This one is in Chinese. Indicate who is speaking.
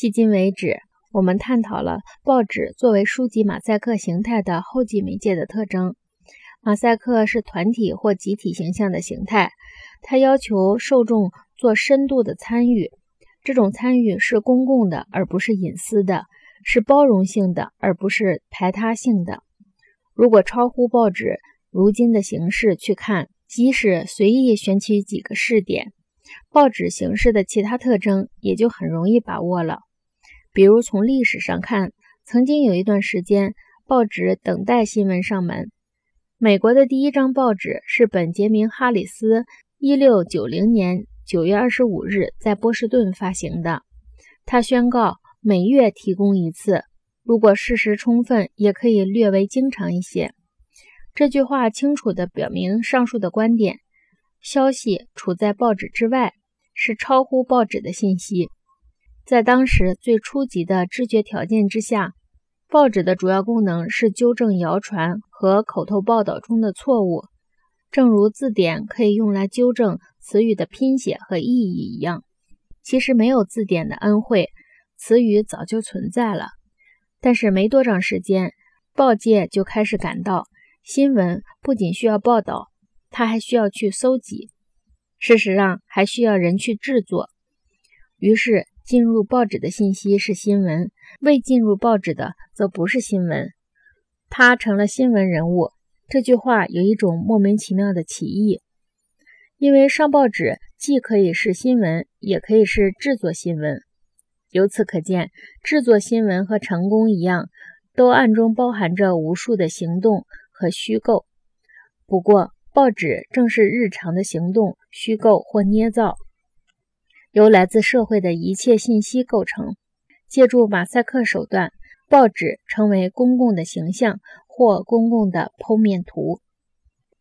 Speaker 1: 迄今为止，我们探讨了报纸作为书籍马赛克形态的后继媒介的特征。马赛克是团体或集体形象的形态，它要求受众做深度的参与，这种参与是公共的而不是隐私的，是包容性的而不是排他性的。如果超乎报纸如今的形式去看，即使随意选取几个试点，报纸形式的其他特征也就很容易把握了。比如从历史上看，曾经有一段时间，报纸等待新闻上门。美国的第一张报纸是本杰明·哈里斯1690年9月25日在波士顿发行的。他宣告每月提供一次，如果事实充分，也可以略微经常一些。这句话清楚地表明上述的观点：消息处在报纸之外，是超乎报纸的信息。在当时最初级的知觉条件之下，报纸的主要功能是纠正谣传和口头报道中的错误，正如字典可以用来纠正词语的拼写和意义一样。其实没有字典的恩惠，词语早就存在了。但是没多长时间，报界就开始感到，新闻不仅需要报道，它还需要去搜集，事实上还需要人去制作。于是。进入报纸的信息是新闻，未进入报纸的则不是新闻。他成了新闻人物。这句话有一种莫名其妙的歧义，因为上报纸既可以是新闻，也可以是制作新闻。由此可见，制作新闻和成功一样，都暗中包含着无数的行动和虚构。不过，报纸正是日常的行动、虚构或捏造。由来自社会的一切信息构成。借助马赛克手段，报纸成为公共的形象或公共的剖面图。